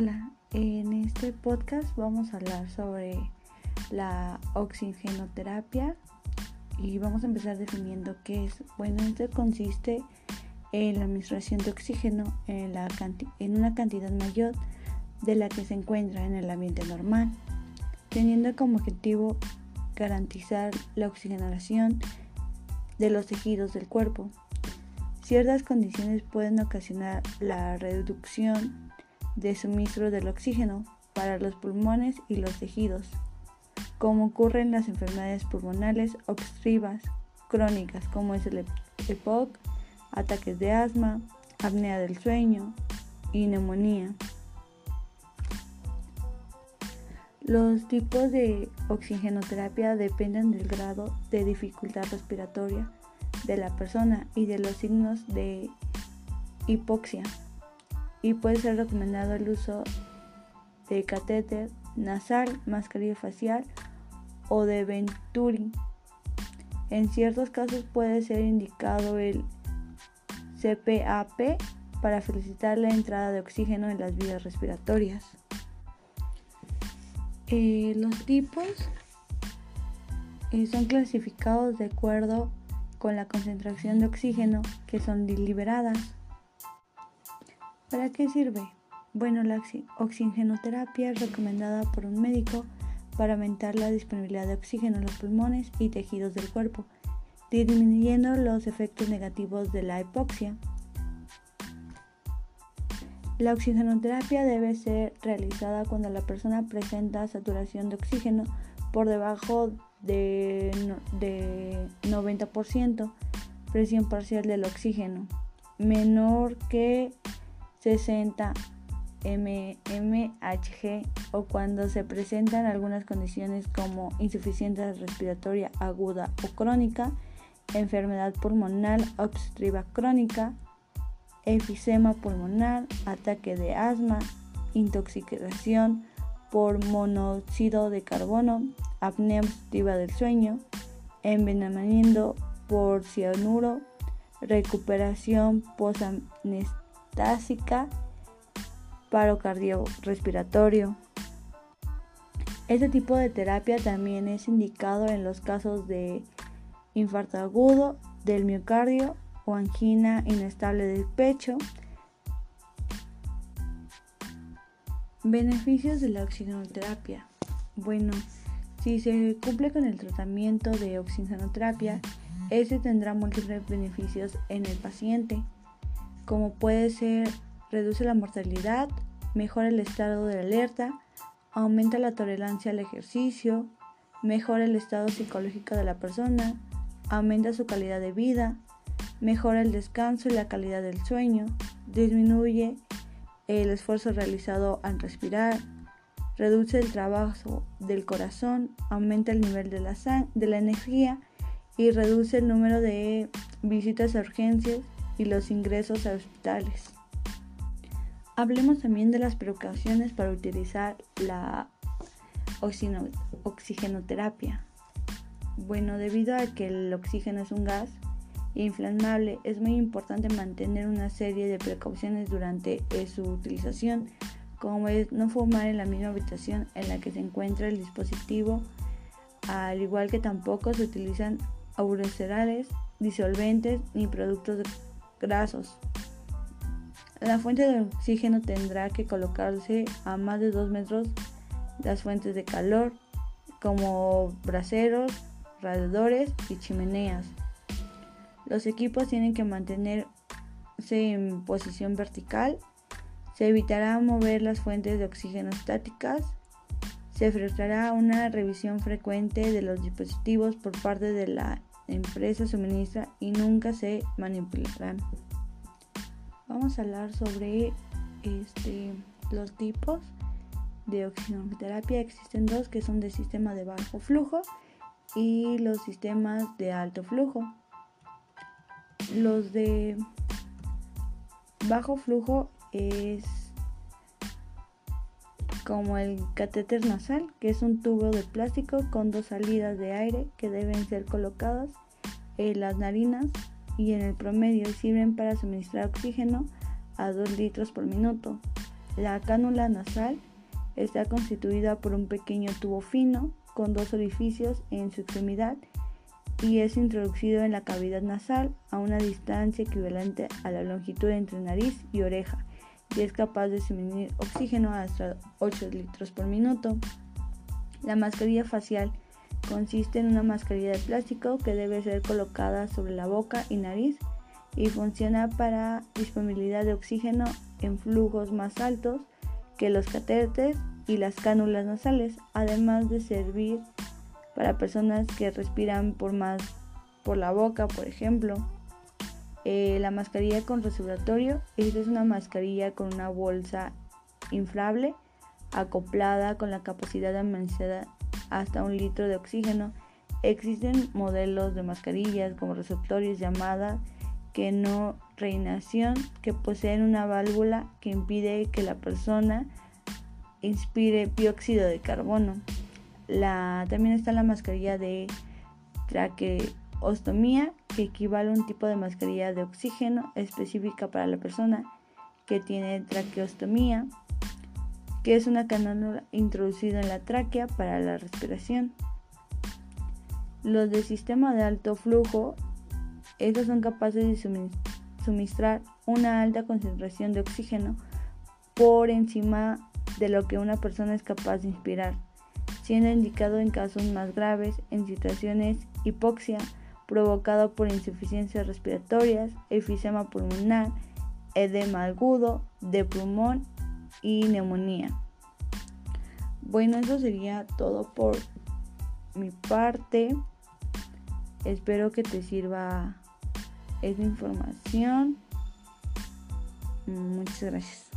Hola, en este podcast vamos a hablar sobre la oxigenoterapia y vamos a empezar definiendo qué es. Bueno, esto consiste en la administración de oxígeno en, en una cantidad mayor de la que se encuentra en el ambiente normal, teniendo como objetivo garantizar la oxigenación de los tejidos del cuerpo. Ciertas condiciones pueden ocasionar la reducción de suministro del oxígeno para los pulmones y los tejidos, como ocurre en las enfermedades pulmonares obstructivas crónicas como es el EPOC, ataques de asma, apnea del sueño y neumonía. Los tipos de oxigenoterapia dependen del grado de dificultad respiratoria de la persona y de los signos de hipoxia y puede ser recomendado el uso de catéter nasal, mascarilla facial o de Venturi. En ciertos casos puede ser indicado el CPAP para facilitar la entrada de oxígeno en las vías respiratorias. Eh, los tipos eh, son clasificados de acuerdo con la concentración de oxígeno que son deliberadas. ¿Para qué sirve? Bueno, la oxigenoterapia es recomendada por un médico para aumentar la disponibilidad de oxígeno en los pulmones y tejidos del cuerpo, disminuyendo los efectos negativos de la hipoxia. La oxigenoterapia debe ser realizada cuando la persona presenta saturación de oxígeno por debajo de, de 90%, presión parcial del oxígeno, menor que 60 mmHg o cuando se presentan algunas condiciones como insuficiencia respiratoria aguda o crónica, enfermedad pulmonar obstructiva crónica, efisema pulmonar, ataque de asma, intoxicación por monóxido de carbono, apnea obstructiva del sueño, envenenamiento por cianuro, recuperación post tásica, paro cardiorrespiratorio. Este tipo de terapia también es indicado en los casos de infarto agudo del miocardio o angina inestable del pecho. Beneficios de la oxigenoterapia. Bueno, si se cumple con el tratamiento de oxigenoterapia, este tendrá múltiples beneficios en el paciente como puede ser reduce la mortalidad, mejora el estado de alerta, aumenta la tolerancia al ejercicio, mejora el estado psicológico de la persona, aumenta su calidad de vida, mejora el descanso y la calidad del sueño, disminuye el esfuerzo realizado al respirar, reduce el trabajo del corazón, aumenta el nivel de la, de la energía y reduce el número de visitas a urgencias y los ingresos a hospitales. Hablemos también de las precauciones para utilizar la oxigenoterapia. Bueno, debido a que el oxígeno es un gas inflamable, es muy importante mantener una serie de precauciones durante su utilización, como es no fumar en la misma habitación en la que se encuentra el dispositivo, al igual que tampoco se utilizan aerosoles, disolventes ni productos grasos. La fuente de oxígeno tendrá que colocarse a más de 2 metros las fuentes de calor, como braseros, radiadores y chimeneas. Los equipos tienen que mantenerse en posición vertical. Se evitará mover las fuentes de oxígeno estáticas. Se efectuará una revisión frecuente de los dispositivos por parte de la empresa suministra y nunca se manipularán. Vamos a hablar sobre este, los tipos de oxigenoterapia. Existen dos que son de sistema de bajo flujo y los sistemas de alto flujo. Los de bajo flujo es como el catéter nasal, que es un tubo de plástico con dos salidas de aire que deben ser colocadas en las narinas y en el promedio sirven para suministrar oxígeno a 2 litros por minuto. La cánula nasal está constituida por un pequeño tubo fino con dos orificios en su extremidad y es introducido en la cavidad nasal a una distancia equivalente a la longitud entre nariz y oreja y es capaz de suministrar oxígeno hasta 8 litros por minuto. La mascarilla facial consiste en una mascarilla de plástico que debe ser colocada sobre la boca y nariz y funciona para disponibilidad de oxígeno en flujos más altos que los catéteres y las cánulas nasales, además de servir para personas que respiran por más por la boca, por ejemplo. Eh, la mascarilla con respiratorio, esta es una mascarilla con una bolsa inflable acoplada con la capacidad de almacenar hasta un litro de oxígeno. Existen modelos de mascarillas como receptores llamadas que no reinación que poseen una válvula que impide que la persona inspire dióxido de carbono. También está la mascarilla de traqueostomía, que equivale a un tipo de mascarilla de oxígeno específica para la persona que tiene traqueostomía, que es una canónula introducida en la tráquea para la respiración. Los de sistema de alto flujo, estos son capaces de suministrar una alta concentración de oxígeno por encima de lo que una persona es capaz de inspirar siendo indicado en casos más graves en situaciones hipoxia provocado por insuficiencias respiratorias, efisema pulmonar, edema agudo de pulmón y neumonía. Bueno, eso sería todo por mi parte. Espero que te sirva esta información. Muchas gracias.